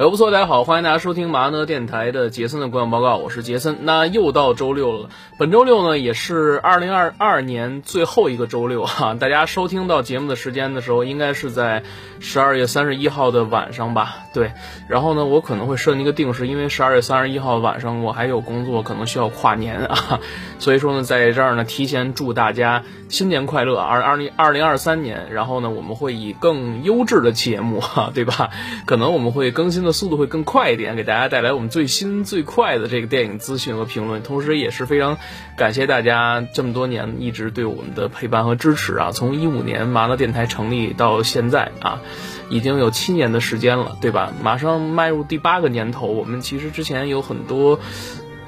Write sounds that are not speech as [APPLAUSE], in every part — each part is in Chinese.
哎，不错，大家好，欢迎大家收听麻呢电台的杰森的观影报告，我是杰森。那又到周六了，本周六呢也是二零二二年最后一个周六哈。[LAUGHS] 大家收听到节目的时间的时候，应该是在十二月三十一号的晚上吧？对。然后呢，我可能会设定一个定时，因为十二月三十一号晚上我还有工作，可能需要跨年啊。[LAUGHS] 所以说呢，在这儿呢，提前祝大家新年快乐，二二零二零二三年。然后呢，我们会以更优质的节目哈，对吧？可能我们会更新的。速度会更快一点，给大家带来我们最新最快的这个电影资讯和评论，同时也是非常感谢大家这么多年一直对我们的陪伴和支持啊！从一五年麻辣电台成立到现在啊，已经有七年的时间了，对吧？马上迈入第八个年头，我们其实之前有很多。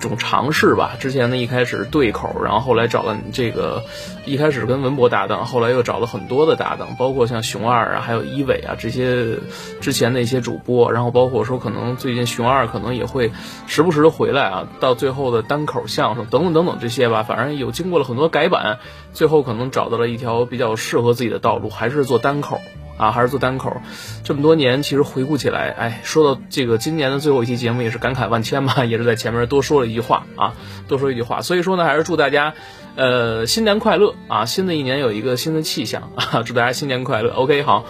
一种尝试吧，之前呢一开始对口，然后后来找了这个，一开始跟文博搭档，后来又找了很多的搭档，包括像熊二啊，还有一伟啊这些之前的一些主播，然后包括说可能最近熊二可能也会时不时的回来啊，到最后的单口相声等等等等这些吧，反正有经过了很多改版，最后可能找到了一条比较适合自己的道路，还是做单口。啊，还是做单口，这么多年，其实回顾起来，哎，说到这个今年的最后一期节目，也是感慨万千嘛，[LAUGHS] 也是在前面多说了一句话啊，多说一句话，所以说呢，还是祝大家，呃，新年快乐啊，新的一年有一个新的气象啊，[LAUGHS] 祝大家新年快乐。OK，好。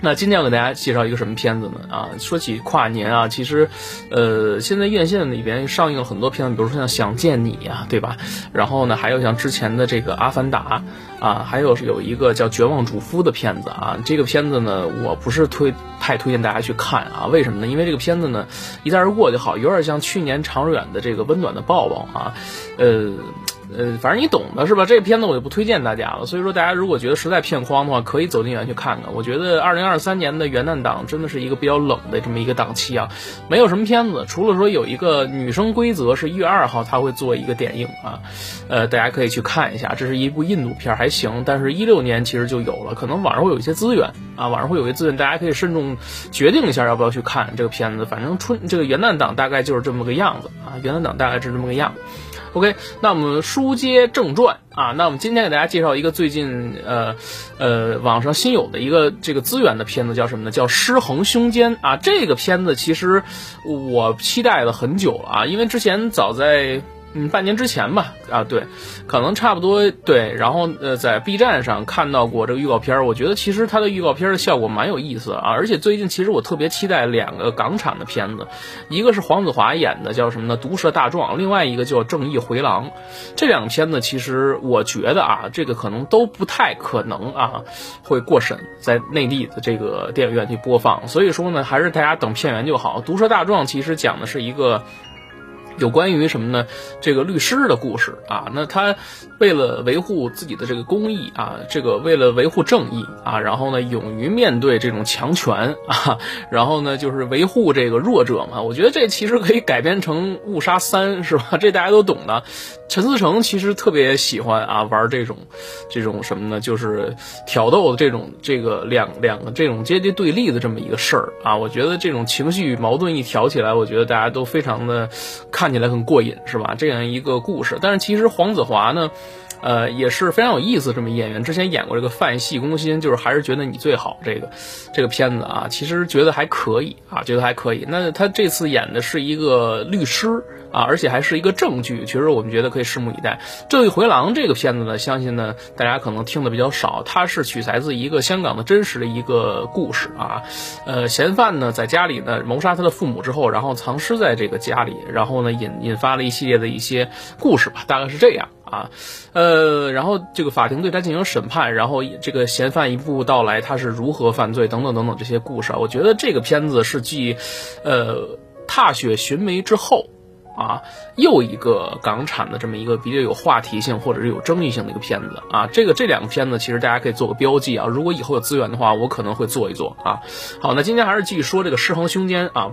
那今天要给大家介绍一个什么片子呢？啊，说起跨年啊，其实，呃，现在院线里边上映了很多片子，比如说像《想见你》呀，对吧？然后呢，还有像之前的这个《阿凡达》啊，还有有一个叫《绝望主夫》的片子啊。这个片子呢，我不是推太推荐大家去看啊。为什么呢？因为这个片子呢，一带而过就好，有点像去年长远的这个温暖的抱抱啊，呃。呃，反正你懂的是吧？这个片子我就不推荐大家了。所以说，大家如果觉得实在片荒的话，可以走进园去看看。我觉得二零二三年的元旦档真的是一个比较冷的这么一个档期啊，没有什么片子，除了说有一个《女生规则》是一月二号他会做一个点映啊，呃，大家可以去看一下。这是一部印度片，还行，但是一六年其实就有了，可能网上会有一些资源啊，网上会有一些资源，大家可以慎重决定一下要不要去看这个片子。反正春这个元旦档大概就是这么个样子啊，元旦档大概是这么个样。OK，那我们书接正传啊，那我们今天给大家介绍一个最近呃呃网上新有的一个这个资源的片子，叫什么呢？叫《失衡胸间》啊。这个片子其实我期待了很久了啊，因为之前早在。嗯，半年之前吧，啊，对，可能差不多对。然后呃，在 B 站上看到过这个预告片儿，我觉得其实它的预告片儿的效果蛮有意思啊。而且最近其实我特别期待两个港产的片子，一个是黄子华演的，叫什么呢？毒舌大壮，另外一个叫正义回廊。这两个片子其实我觉得啊，这个可能都不太可能啊会过审在内地的这个电影院去播放。所以说呢，还是大家等片源就好。毒舌大壮其实讲的是一个。有关于什么呢？这个律师的故事啊，那他为了维护自己的这个公益啊，这个为了维护正义啊，然后呢，勇于面对这种强权啊，[LAUGHS] 然后呢，就是维护这个弱者嘛。我觉得这其实可以改编成《误杀三》，是吧？[LAUGHS] 这大家都懂的。陈思诚其实特别喜欢啊玩这种，这种什么呢？就是挑逗的这种这个两两个这种阶级对立的这么一个事儿啊。我觉得这种情绪矛盾一挑起来，我觉得大家都非常的看看起来很过瘾，是吧？这样一个故事。但是其实黄子华呢，呃，也是非常有意思这么演员。之前演过这个《范戏攻心》，就是还是觉得你最好这个这个片子啊，其实觉得还可以啊，觉得还可以。那他这次演的是一个律师。啊，而且还是一个正剧，其实我们觉得可以拭目以待。《正义回廊》这个片子呢，相信呢大家可能听的比较少，它是取材自一个香港的真实的一个故事啊。呃，嫌犯呢在家里呢谋杀他的父母之后，然后藏尸在这个家里，然后呢引引发了一系列的一些故事吧，大概是这样啊。呃，然后这个法庭对他进行审判，然后这个嫌犯一步步到来，他是如何犯罪等等等等这些故事啊。我觉得这个片子是继呃《踏雪寻梅》之后。啊，又一个港产的这么一个比较有话题性或者是有争议性的一个片子啊，这个这两个片子其实大家可以做个标记啊，如果以后有资源的话，我可能会做一做啊。好，那今天还是继续说这个《失衡凶间》啊，《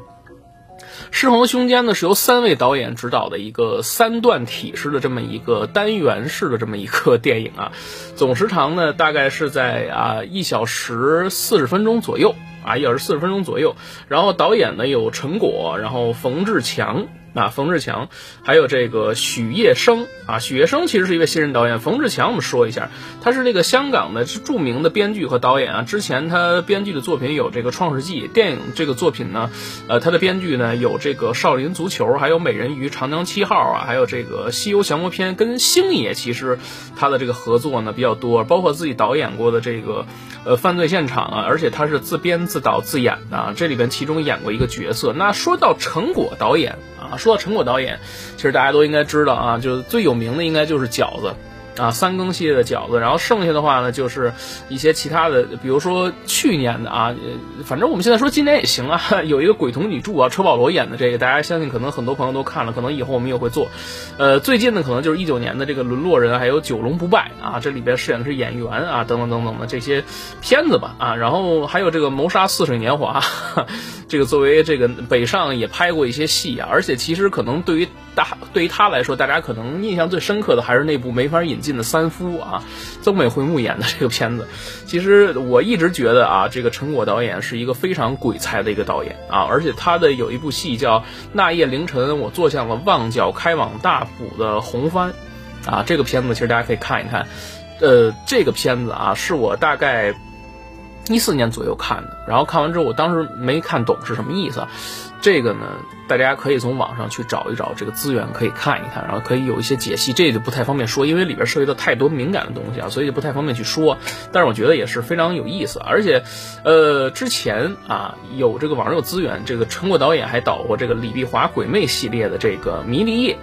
狮王凶间》呢是由三位导演执导的一个三段体式的这么一个单元式的这么一个 [LAUGHS] 电影啊，总时长呢大概是在啊一小时四十分钟左右啊，一小时四十分钟左右，然后导演呢有陈果，然后冯志强。啊，冯志强，还有这个许业生啊，许业生其实是一位新人导演。冯志强，我们说一下，他是这个香港的著名的编剧和导演啊。之前他编剧的作品有这个《创世纪》电影这个作品呢，呃，他的编剧呢有这个《少林足球》，还有《美人鱼》《长江七号》啊，还有这个《西游降魔篇》。跟星爷其实他的这个合作呢比较多，包括自己导演过的这个呃犯罪现场啊，而且他是自编自导自演的，啊这里边其中演过一个角色。那说到成果导演。啊，说到陈果导演，其实大家都应该知道啊，就是最有名的应该就是饺子。啊，三更系列的饺子，然后剩下的话呢，就是一些其他的，比如说去年的啊，反正我们现在说今年也行啊，[LAUGHS] 有一个鬼童女柱啊，车保罗演的这个，大家相信可能很多朋友都看了，可能以后我们也会做。呃，最近的可能就是一九年的这个沦落人，还有九龙不败啊，这里边饰演的是演员啊，等等等等的这些片子吧啊，然后还有这个谋杀似水年华，[LAUGHS] 这个作为这个北上也拍过一些戏啊，而且其实可能对于大对于他来说，大家可能印象最深刻的还是那部没法引。进的三夫啊，曾美惠木演的这个片子，其实我一直觉得啊，这个陈果导演是一个非常鬼才的一个导演啊，而且他的有一部戏叫《那夜凌晨我坐向了旺角开往大埔的红帆》，啊，这个片子其实大家可以看一看，呃，这个片子啊是我大概一四年左右看的，然后看完之后我当时没看懂是什么意思。这个呢，大家可以从网上去找一找这个资源，可以看一看，然后可以有一些解析。这就不太方便说，因为里边涉及到太多敏感的东西啊，所以就不太方便去说。但是我觉得也是非常有意思，而且，呃，之前啊有这个网上有资源，这个陈果导演还导过这个李碧华鬼魅系列的这个《迷离夜》。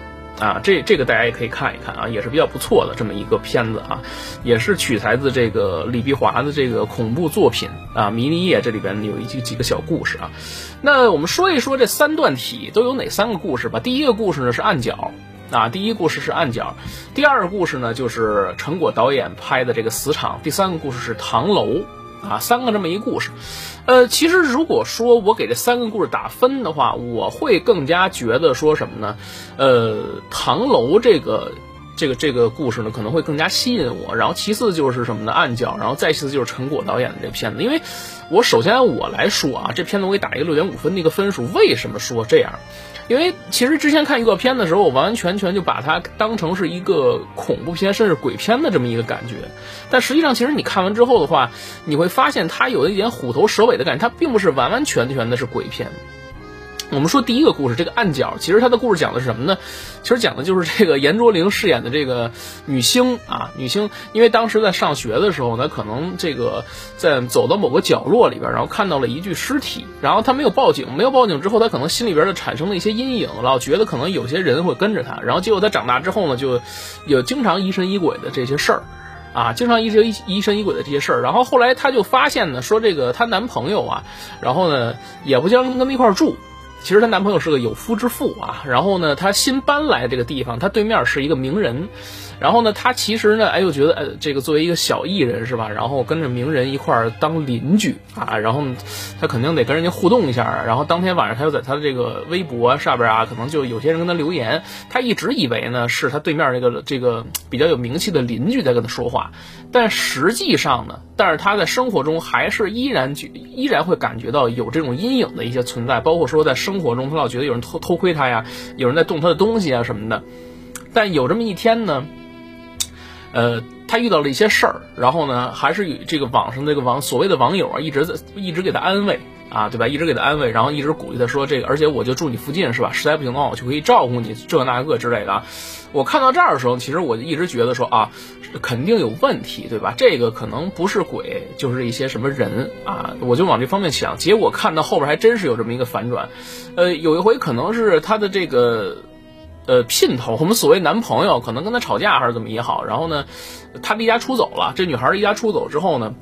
啊，这这个大家也可以看一看啊，也是比较不错的这么一个片子啊，也是取材自这个李碧华的这个恐怖作品啊，《迷离夜》这里边有一几几个小故事啊。那我们说一说这三段体都有哪三个故事吧。第一个故事呢是暗角啊，第一故事是暗角，第二个故事呢就是陈果导演拍的这个死场，第三个故事是唐楼。啊，三个这么一故事，呃，其实如果说我给这三个故事打分的话，我会更加觉得说什么呢？呃，唐楼这个这个这个故事呢，可能会更加吸引我。然后其次就是什么呢？暗角，然后再其次就是陈果导演的这个片子。因为我首先我来说啊，这片子我给打一个六点五分的一个分数。为什么说这样？因为其实之前看预告片的时候，我完完全全就把它当成是一个恐怖片，甚至鬼片的这么一个感觉。但实际上，其实你看完之后的话，你会发现它有一点虎头蛇尾的感觉，它并不是完完全全的是鬼片。我们说第一个故事，这个暗角，其实它的故事讲的是什么呢？其实讲的就是这个严卓玲饰演的这个女星啊，女星，因为当时在上学的时候呢，可能这个在走到某个角落里边，然后看到了一具尸体，然后她没有报警，没有报警之后，她可能心里边就产生了一些阴影，老觉得可能有些人会跟着她，然后结果她长大之后呢，就有经常疑神疑鬼的这些事儿，啊，经常疑神疑神疑鬼的这些事儿，然后后来她就发现呢，说这个她男朋友啊，然后呢也不经常跟她一块住。其实她男朋友是个有夫之妇啊，然后呢，她新搬来这个地方，她对面是一个名人。然后呢，他其实呢，哎，又觉得，呃，这个作为一个小艺人是吧？然后跟着名人一块儿当邻居啊，然后他肯定得跟人家互动一下啊。然后当天晚上，他又在他的这个微博上边啊，可能就有些人跟他留言。他一直以为呢，是他对面这个这个比较有名气的邻居在跟他说话，但实际上呢，但是他在生活中还是依然就依然会感觉到有这种阴影的一些存在，包括说在生生活中，他老觉得有人偷偷窥他呀，有人在动他的东西啊什么的。但有这么一天呢。呃，他遇到了一些事儿，然后呢，还是与这个网上这个网所谓的网友啊，一直在一直给他安慰啊，对吧？一直给他安慰，然后一直鼓励他说这个，而且我就住你附近是吧？实在不行的话，我就可以照顾你这那个之类的。我看到这儿的时候，其实我就一直觉得说啊，肯定有问题，对吧？这个可能不是鬼，就是一些什么人啊，我就往这方面想。结果看到后边还真是有这么一个反转，呃，有一回可能是他的这个。呃，姘头，我们所谓男朋友，可能跟他吵架还是怎么也好，然后呢，他离家出走了。这女孩离家出走之后呢，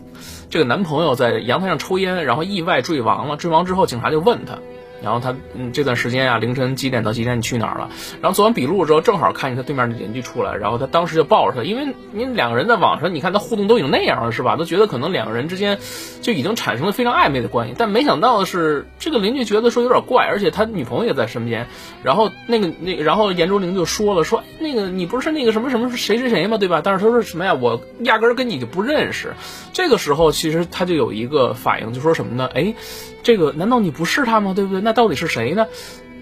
这个男朋友在阳台上抽烟，然后意外坠亡了。坠亡之后，警察就问他。然后他嗯这段时间啊凌晨几点到几点你去哪儿了？然后做完笔录之后正好看见他对面的邻居出来，然后他当时就抱着他，因为您两个人在网上你看他互动都已经那样了是吧？都觉得可能两个人之间就已经产生了非常暧昧的关系，但没想到的是这个邻居觉得说有点怪，而且他女朋友也在身边。然后那个那然后严卓林就说了说那个你不是那个什么什么谁谁谁吗？对吧？但是他说什么呀？我压根儿跟你就不认识。这个时候其实他就有一个反应，就说什么呢？哎。这个难道你不是他吗？对不对？那到底是谁呢？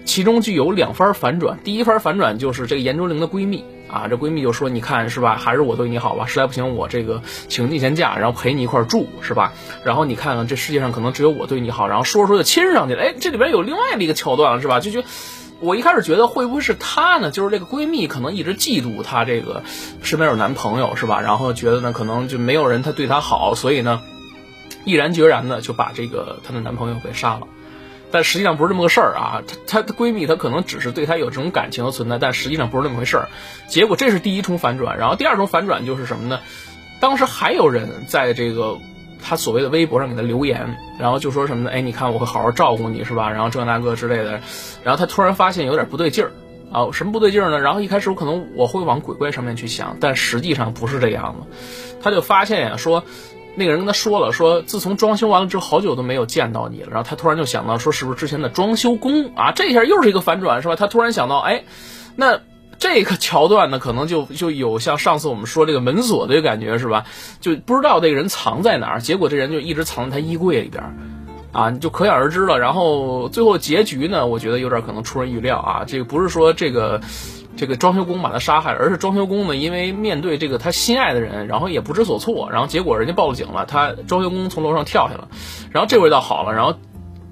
其中就有两番反转。第一番反转就是这个严卓灵的闺蜜啊，这闺蜜就说：“你看是吧？还是我对你好吧？实在不行，我这个请你先假，然后陪你一块住是吧？然后你看看这世界上可能只有我对你好，然后说着说着就亲上去了。哎，这里边有另外的一个桥段了是吧？就觉得。”我一开始觉得会不会是她呢？就是这个闺蜜可能一直嫉妒她这个身边有男朋友是吧？然后觉得呢可能就没有人她对她好，所以呢毅然决然的就把这个她的男朋友给杀了。但实际上不是这么个事儿啊！她她的闺蜜她可能只是对她有这种感情的存在，但实际上不是那么回事儿。结果这是第一重反转，然后第二重反转就是什么呢？当时还有人在这个。她所谓的微博上给她留言，然后就说什么呢？哎，你看我会好好照顾你，是吧？然后这那个之类的。然后她突然发现有点不对劲儿啊，什么不对劲儿呢？然后一开始我可能我会往鬼怪上面去想，但实际上不是这样的。她就发现呀，说那个人跟他说了，说自从装修完了之后，好久都没有见到你了。然后他突然就想到，说是不是之前的装修工啊？这下又是一个反转，是吧？他突然想到，哎，那。这个桥段呢，可能就就有像上次我们说这个门锁的感觉是吧？就不知道这个人藏在哪儿，结果这人就一直藏在他衣柜里边，啊，你就可想而知了。然后最后结局呢，我觉得有点可能出人预料啊。这个不是说这个这个装修工把他杀害，而是装修工呢，因为面对这个他心爱的人，然后也不知所措，然后结果人家报了警了，他装修工从楼上跳下了，然后这回倒好了，然后。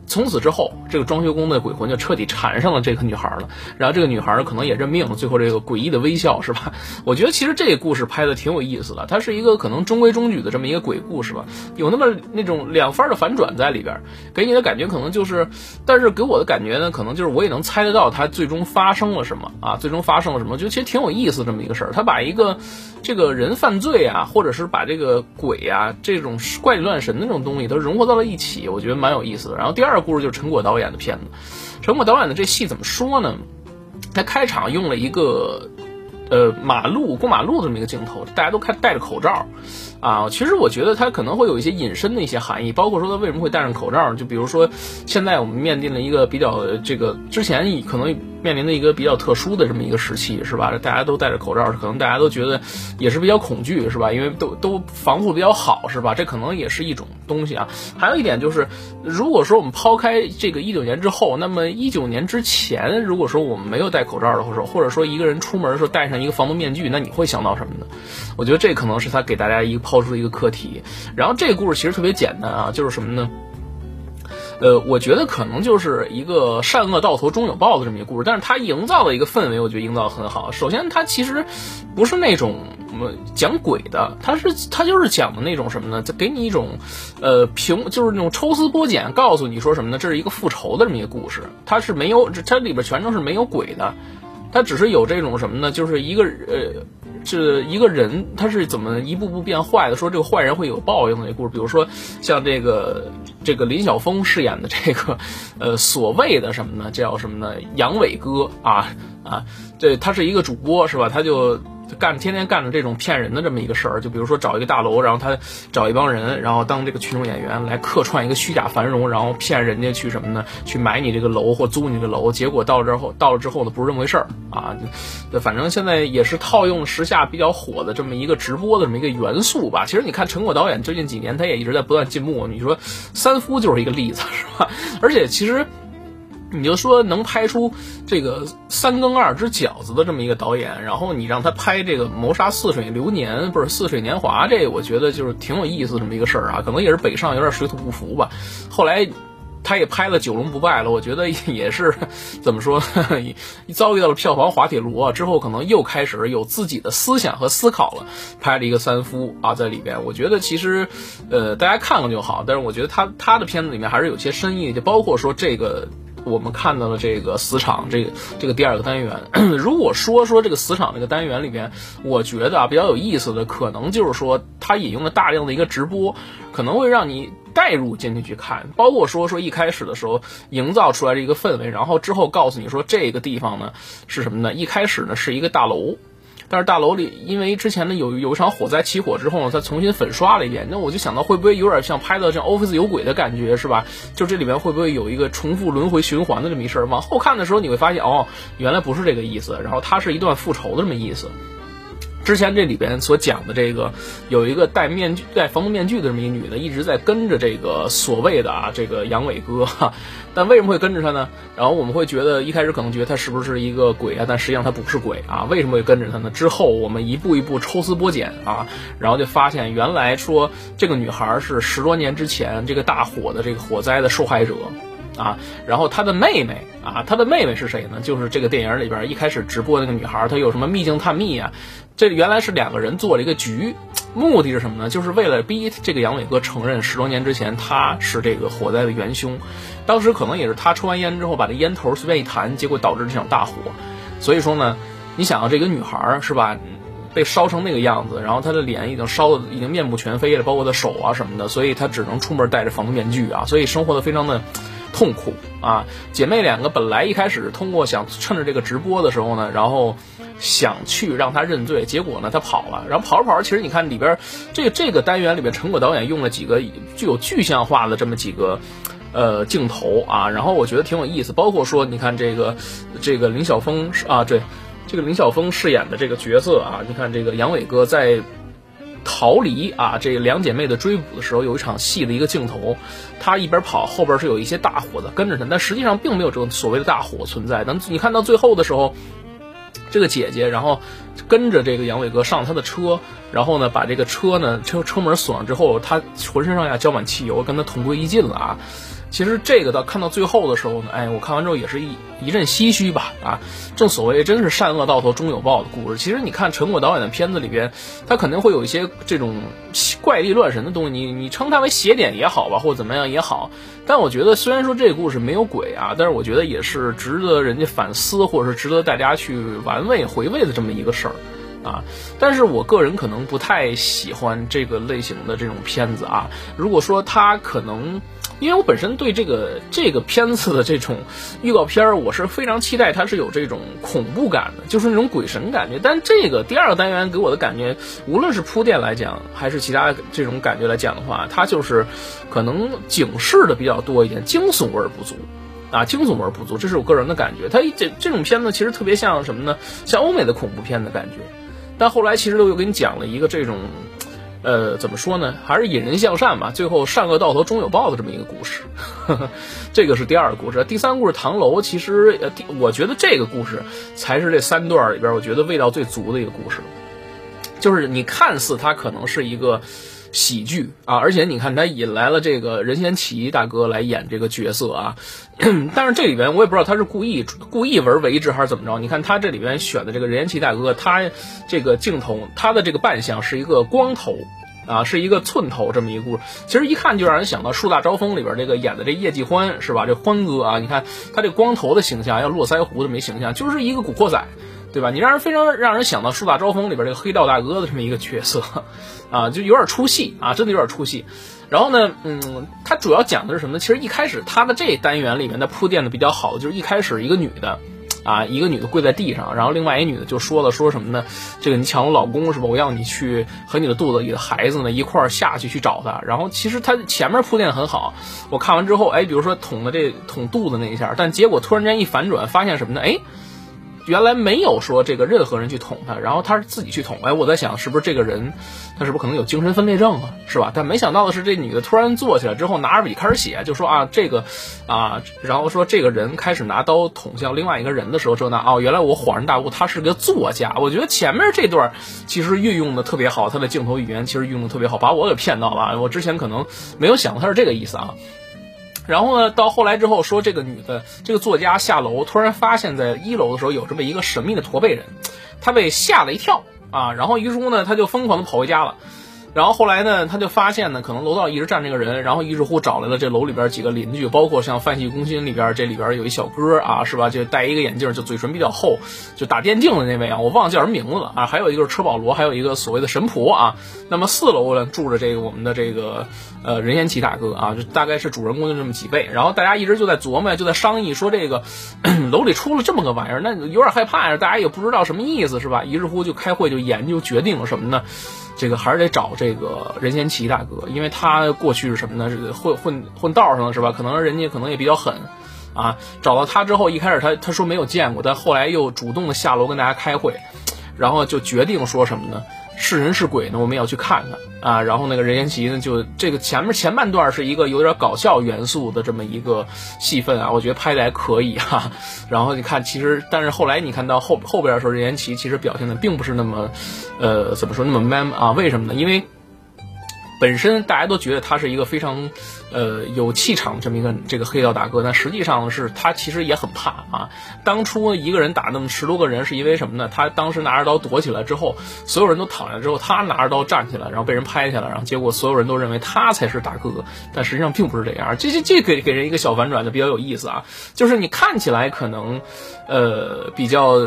从此之后，这个装修工的鬼魂就彻底缠上了这个女孩了。然后这个女孩呢，可能也认命了。最后这个诡异的微笑，是吧？[LAUGHS] 我觉得其实这个故事拍的挺有意思的。它是一个可能中规中矩的这么一个鬼故事吧，有那么那种两番的反转在里边，给你的感觉可能就是，但是给我的感觉呢，可能就是我也能猜得到它最终发生了什么啊？最终发生了什么？就其实挺有意思这么一个事儿。他把一个这个人犯罪啊，或者是把这个鬼啊这种怪力乱神的那种东西都融合到了一起，我觉得蛮有意思的。然后第二。故事就是陈果导演的片子，陈果导演的这戏怎么说呢？他开场用了一个呃马路过马路的这么一个镜头，大家都开戴着口罩啊。其实我觉得他可能会有一些隐身的一些含义，包括说他为什么会戴上口罩。就比如说现在我们面临了一个比较这个之前可能。面临的一个比较特殊的这么一个时期，是吧？大家都戴着口罩，可能大家都觉得也是比较恐惧，是吧？因为都都防护比较好，是吧？这可能也是一种东西啊。还有一点就是，如果说我们抛开这个一九年之后，那么一九年之前，如果说我们没有戴口罩的时候，或者说一个人出门的时候戴上一个防毒面具，那你会想到什么呢？我觉得这可能是他给大家一个抛出的一个课题。然后这个故事其实特别简单啊，就是什么呢？呃，我觉得可能就是一个善恶到头终有报的这么一个故事，但是它营造的一个氛围，我觉得营造得很好。首先，它其实不是那种讲鬼的，它是它就是讲的那种什么呢？就给你一种呃平，就是那种抽丝剥茧，告诉你说什么呢？这是一个复仇的这么一个故事，它是没有，它里边全都是没有鬼的，他只是有这种什么呢？就是一个呃。是一个人，他是怎么一步步变坏的？说这个坏人会有报应的故事，比如说像这个这个林晓峰饰演的这个，呃，所谓的什么呢？叫什么呢？杨伟哥啊啊，这他是一个主播是吧？他就。就干天天干着这种骗人的这么一个事儿，就比如说找一个大楼，然后他找一帮人，然后当这个群众演员来客串一个虚假繁荣，然后骗人家去什么呢？去买你这个楼或租你这个楼，结果到了之后，到了之后呢，不是这么回事儿啊！对反正现在也是套用时下比较火的这么一个直播的这么一个元素吧。其实你看陈果导演最近几年，他也一直在不断进步。你说三夫就是一个例子，是吧？而且其实。你就说能拍出这个三更二只饺子的这么一个导演，然后你让他拍这个《谋杀似水流年》，不是《似水年华》，这我觉得就是挺有意思这么一个事儿啊。可能也是北上有点水土不服吧。后来他也拍了《九龙不败》了，我觉得也是怎么说，遭遇到了票房滑铁卢啊。之后可能又开始有自己的思想和思考了，拍了一个三夫啊在里边。我觉得其实呃大家看看就好，但是我觉得他他的片子里面还是有些深意，就包括说这个。我们看到了这个死场，这个这个第二个单元。[CLEARS THROAT] 如果说说这个死场这个单元里边，我觉得啊比较有意思的，可能就是说它引用了大量的一个直播，可能会让你带入进去去看。包括说说一开始的时候营造出来的一个氛围，然后之后告诉你说这个地方呢是什么呢？一开始呢是一个大楼。但是大楼里，因为之前呢有有一场火灾起火之后呢，他重新粉刷了一遍。那我就想到会不会有点像拍到像 Office 有鬼的感觉，是吧？就这里面会不会有一个重复轮回循环的这么一事儿？往后看的时候你会发现，哦，原来不是这个意思。然后它是一段复仇的这么意思。之前这里边所讲的这个，有一个戴面具、戴防毒面具的这么一女的，一直在跟着这个所谓的啊这个杨伟哥，但为什么会跟着他呢？然后我们会觉得一开始可能觉得他是不是一个鬼啊？但实际上他不是鬼啊，为什么会跟着他呢？之后我们一步一步抽丝剥茧啊，然后就发现原来说这个女孩是十多年之前这个大火的这个火灾的受害者。啊，然后他的妹妹啊，他的妹妹是谁呢？就是这个电影里边一开始直播那个女孩，她有什么秘境探秘啊？这原来是两个人做了一个局，[TSK] 目的是什么呢？就是为了逼这个杨伟哥承认十多年之前他是这个火灾的元凶。当时可能也是他抽完烟之后把这烟头随便一弹，结果导致这场大火。所以说呢，你想啊，这个女孩是吧，被烧成那个样子，然后她的脸已经烧的已经面目全非了，包括她手啊什么的，所以她只能出门戴着防毒面具啊，所以生活的非常的。痛苦啊！姐妹两个本来一开始通过想趁着这个直播的时候呢，然后想去让他认罪，结果呢他跑了，然后跑着跑着，其实你看里边这这个单元里边，陈果导演用了几个具有具象化的这么几个呃镜头啊，然后我觉得挺有意思，包括说你看这个这个林晓峰啊，对，这个林晓峰饰演的这个角色啊，你看这个杨伟哥在。逃离啊，这两姐妹的追捕的时候，有一场戏的一个镜头，她一边跑，后边是有一些大火的跟着她，但实际上并没有这种所谓的大火存在。等你看到最后的时候，这个姐姐然后跟着这个杨伟哥上他的车，然后呢把这个车呢车车门锁上之后，她浑身上下浇满汽油，跟他同归于尽了啊。其实这个到看到最后的时候呢，哎，我看完之后也是一一阵唏嘘吧，啊，正所谓真是善恶到头终有报的故事。其实你看陈果导演的片子里边，他肯定会有一些这种怪力乱神的东西，你你称它为邪点也好吧，或者怎么样也好。但我觉得虽然说这个故事没有鬼啊，但是我觉得也是值得人家反思，或者是值得大家去玩味回味的这么一个事儿，啊。但是我个人可能不太喜欢这个类型的这种片子啊。如果说他可能。因为我本身对这个这个片子的这种预告片儿，我是非常期待它是有这种恐怖感的，就是那种鬼神感觉。但这个第二个单元给我的感觉，无论是铺垫来讲，还是其他这种感觉来讲的话，它就是可能警示的比较多一点，惊悚味儿不足啊，惊悚味儿不足，这是我个人的感觉。它这这种片子其实特别像什么呢？像欧美的恐怖片的感觉。但后来其实又又给你讲了一个这种。呃，怎么说呢？还是引人向善吧。最后善恶到头终有报的这么一个故事，[LAUGHS] 这个是第二个故事。第三故事唐楼，其实呃，我觉得这个故事才是这三段里边我觉得味道最足的一个故事。就是你看似它可能是一个喜剧啊，而且你看它引来了这个任贤齐大哥来演这个角色啊，[CLEARS THROAT] 但是这里边我也不知道他是故意故意而为之还是怎么着。你看他这里边选的这个任贤齐大哥，他这个镜头他的这个扮相是一个光头。啊，是一个寸头这么一个故事，其实一看就让人想到《树大招风》里边这个演的这叶继欢是吧？这欢哥啊，你看他这光头的形象，要络腮胡子没形象，就是一个古惑仔，对吧？你让人非常让人想到《树大招风》里边这个黑道大哥的这么一个角色，啊，就有点出戏啊，真的有点出戏。然后呢，嗯，他主要讲的是什么呢？其实一开始他的这单元里面的铺垫的比较好，就是一开始一个女的。啊，一个女的跪在地上，然后另外一女的就说了，说什么呢？这个你抢我老公是吧？我要你去和你的肚子里的孩子呢一块儿下去去找他。然后其实他前面铺垫很好，我看完之后，哎，比如说捅了这捅肚子那一下，但结果突然间一反转，发现什么呢？哎。原来没有说这个任何人去捅他，然后他是自己去捅。哎，我在想是不是这个人，他是不是可能有精神分裂症啊？是吧？但没想到的是，这女的突然坐起来之后，拿着笔开始写，就说啊这个，啊，然后说这个人开始拿刀捅向另外一个人的时候，说呢，哦，原来我恍然大悟，他是个作家。我觉得前面这段其实运用的特别好，他的镜头语言其实运用的特别好，把我给骗到了。我之前可能没有想到他是这个意思啊。然后呢，到后来之后说，这个女的，这个作家下楼，突然发现，在一楼的时候有这么一个神秘的驼背人，他被吓了一跳啊，然后于是乎呢，他就疯狂的跑回家了。然后后来呢，他就发现呢，可能楼道一直站这个人，然后于是乎找来了这楼里边几个邻居，包括像《范戏攻心》里边这里边有一小哥啊，是吧？就戴一个眼镜，就嘴唇比较厚，就打电竞的那位啊，我忘了叫什么名字了啊。还有一个是车保罗，还有一个所谓的神婆啊。[LAUGHS] 那么四楼呢住着这个我们的这个呃任贤齐大哥啊，就大概是主人公的这么几位。然后大家一直就在琢磨，就在商议说这个 [CLEARS THROAT] 楼里出了这么个玩意儿，那有点害怕呀，大家也不知道什么意思，是吧？于是乎就开会就研究决定了什么呢？这个还是得找这个任贤齐大哥，因为他过去是什么呢？是混混混道上的是吧？可能人家可能也比较狠，啊，找到他之后，一开始他他说没有见过，但后来又主动的下楼跟大家开会，然后就决定说什么呢？是人是鬼呢？我们要去看看啊！然后那个任贤齐呢，就这个前面前半段是一个有点搞笑元素的这么一个戏份啊，我觉得拍的还可以哈。[LAUGHS] 然后你看，其实但是后来你看到后后边的时候，任贤齐其实表现的并不是那么，呃，怎么说那么 man 啊？为什么呢？因为。本身大家都觉得他是一个非常，呃，有气场这么一个这个黑道大哥，但实际上是他其实也很怕啊。当初一个人打那么十多个人，是因为什么呢？他当时拿着刀躲起来之后，所有人都躺下之后，他拿着刀站起来，然后被人拍下来，然后结果所有人都认为他才是大哥，但实际上并不是这样。这这这给给人一个小反转就比较有意思啊，就是你看起来可能，呃，比较。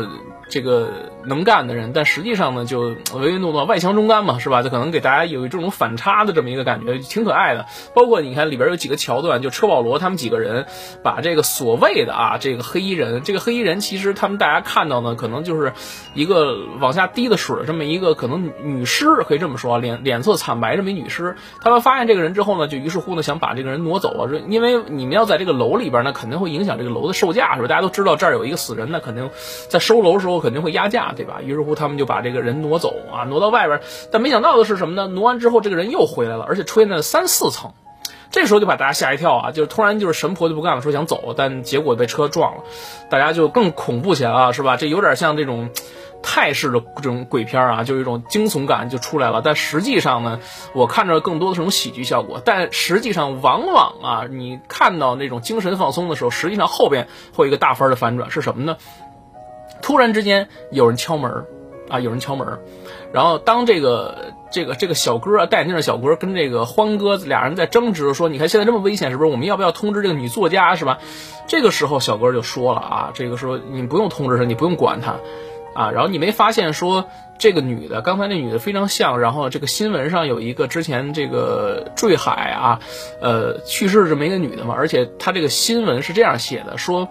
这个能干的人，但实际上呢，就唯唯诺诺、外强中干嘛，是吧？就可能给大家有这种反差的这么一个感觉，挺可爱的。包括你看里边有几个桥段，就车保罗他们几个人把这个所谓的啊，这个黑衣人，这个黑衣人其实他们大家看到呢，可能就是一个往下滴的水这么一个可能女尸，可以这么说，脸脸色惨白这么一女尸。他们发现这个人之后呢，就于是乎呢想把这个人挪走啊，因为你们要在这个楼里边呢，肯定会影响这个楼的售价，是吧？大家都知道这儿有一个死人，那肯定在收楼时候。肯定会压价，对吧？于是乎，他们就把这个人挪走啊，挪到外边。但没想到的是什么呢？挪完之后，这个人又回来了，而且出现在三四层。这时候就把大家吓一跳啊！就是突然就是神婆就不干了，说想走，但结果被车撞了，大家就更恐怖起来了，是吧？这有点像这种泰式的这种鬼片啊，就有一种惊悚感就出来了。但实际上呢，我看着更多的是种喜剧效果。但实际上，往往啊，你看到那种精神放松的时候，实际上后边会有一个大分的反转，是什么呢？突然之间有人敲门，啊，有人敲门，然后当这个这个这个小哥戴眼镜的小哥跟这个欢哥俩人在争执，说你看现在这么危险，是不是？我们要不要通知这个女作家，是吧？这个时候小哥就说了啊，这个说你不用通知她，你不用管她，啊，然后你没发现说这个女的，刚才那女的非常像，然后这个新闻上有一个之前这个坠海啊，呃，去世这么一个女的嘛，而且她这个新闻是这样写的，说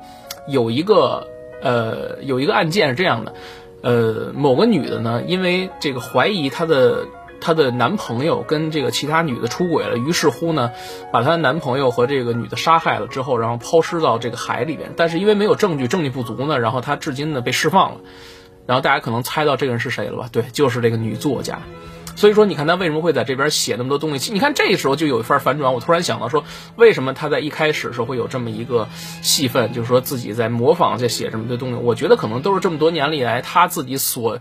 有一个。呃，有一个案件是这样的，呃，某个女的呢，因为这个怀疑她的她的男朋友跟这个其他女的出轨了，于是乎呢，把她的男朋友和这个女的杀害了之后，然后抛尸到这个海里边，但是因为没有证据，证据不足呢，然后她至今呢被释放了，然后大家可能猜到这个人是谁了吧？对，就是这个女作家。所以说，你看他为什么会在这边写那么多东西？你看这时候就有一番反转。我突然想到说，为什么他在一开始时候会有这么一个戏份，就是说自己在模仿在写这么多东西？我觉得可能都是这么多年以来他自己所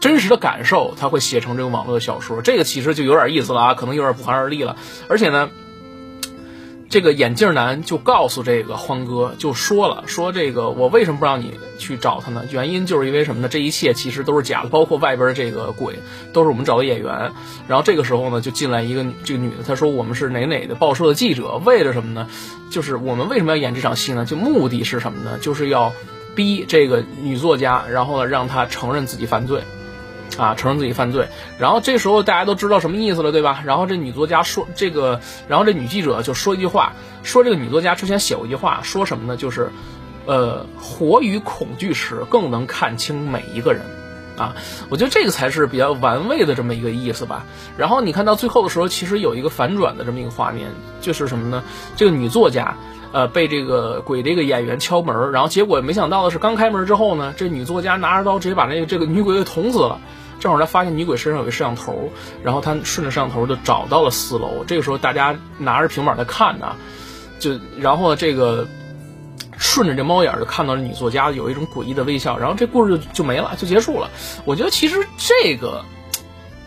真实的感受，他会写成这个网络的小说。这个其实就有点意思了啊，可能有点不寒而栗了。而且呢。这个眼镜男就告诉这个欢哥，就说了，说这个我为什么不让你去找他呢？原因就是因为什么呢？这一切其实都是假的，包括外边这个鬼都是我们找的演员。然后这个时候呢，就进来一个这个女的，她说我们是哪哪的报社的记者，为了什么呢？就是我们为什么要演这场戏呢？就目的是什么呢？就是要逼这个女作家，然后呢让她承认自己犯罪。啊，承认自己犯罪，然后这时候大家都知道什么意思了，对吧？然后这女作家说这个，然后这女记者就说一句话，说这个女作家之前写过一句话，说什么呢？就是，呃，活于恐惧时更能看清每一个人，啊，我觉得这个才是比较玩味的这么一个意思吧。然后你看到最后的时候，其实有一个反转的这么一个画面，就是什么呢？这个女作家。呃，被这个鬼这个演员敲门，然后结果没想到的是，刚开门之后呢，这女作家拿着刀直接把那个这个女鬼给捅死了。正好他发现女鬼身上有个摄像头，然后他顺着摄像头就找到了四楼。这个时候大家拿着平板在看呢，就然后这个顺着这猫眼就看到了女作家有一种诡异的微笑，然后这故事就就没了，就结束了。我觉得其实这个。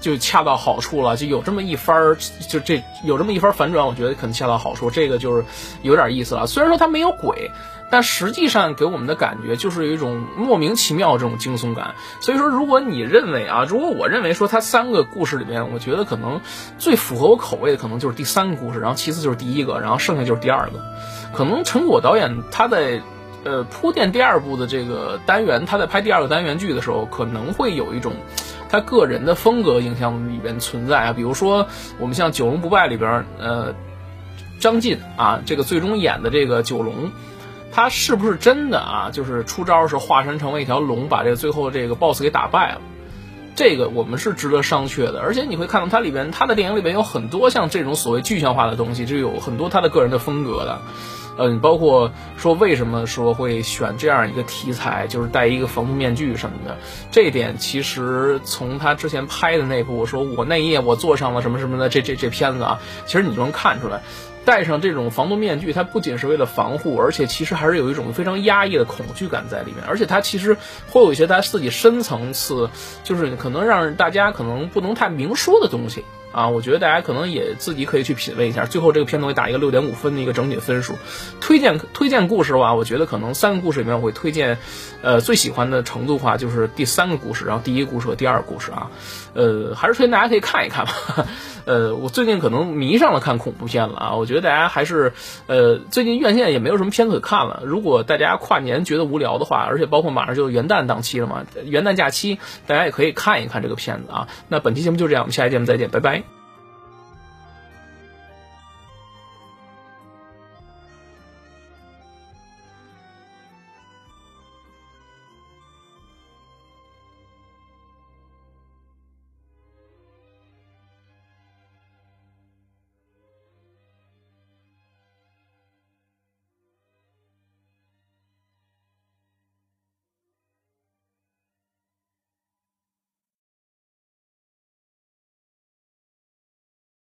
就恰到好处了，就有这么一番儿，就这有这么一番反转，我觉得可能恰到好处。这个就是有点意思了。虽然说它没有鬼，但实际上给我们的感觉就是有一种莫名其妙这种惊悚感。所以说，如果你认为啊，如果我认为说它三个故事里面，我觉得可能最符合我口味的可能就是第三个故事，然后其次就是第一个，然后剩下就是第二个。可能陈果导演他在呃铺垫第二部的这个单元，他在拍第二个单元剧的时候，可能会有一种。他个人的风格影响里边存在啊，比如说我们像《九龙不败》里边，呃，张晋啊，这个最终演的这个九龙，他是不是真的啊？就是出招是化身成为一条龙，把这个最后这个 BOSS 给打败了？这个我们是值得商榷的。而且你会看到它里边，他的电影里边有很多像这种所谓具象化的东西，就有很多他的个人的风格的。嗯，包括说为什么说会选这样一个题材，就是戴一个防毒面具什么的，这点其实从他之前拍的那部说我那夜我坐上了什么什么的这这这片子啊，其实你就能看出来。戴上这种防毒面具，它不仅是为了防护，而且其实还是有一种非常压抑的恐惧感在里面。而且它其实会有一些它自己深层次，就是可能让大家可能不能太明说的东西啊。我觉得大家可能也自己可以去品味一下。最后这个片子会打一个六点五分的一个整体分数。推荐推荐故事的话，我觉得可能三个故事里面我会推荐，呃，最喜欢的程度话就是第三个故事，然后第一个故事和第二个故事啊。呃，还是推荐大家可以看一看吧。[LAUGHS] 呃，我最近可能迷上了看恐怖片了啊！我觉得大家还是，呃，最近院线也没有什么片子可看了。如果大家跨年觉得无聊的话，而且包括马上就元旦档期了嘛，元旦假期大家也可以看一看这个片子啊。那本期节目就这样，我们下期节目再见，拜拜。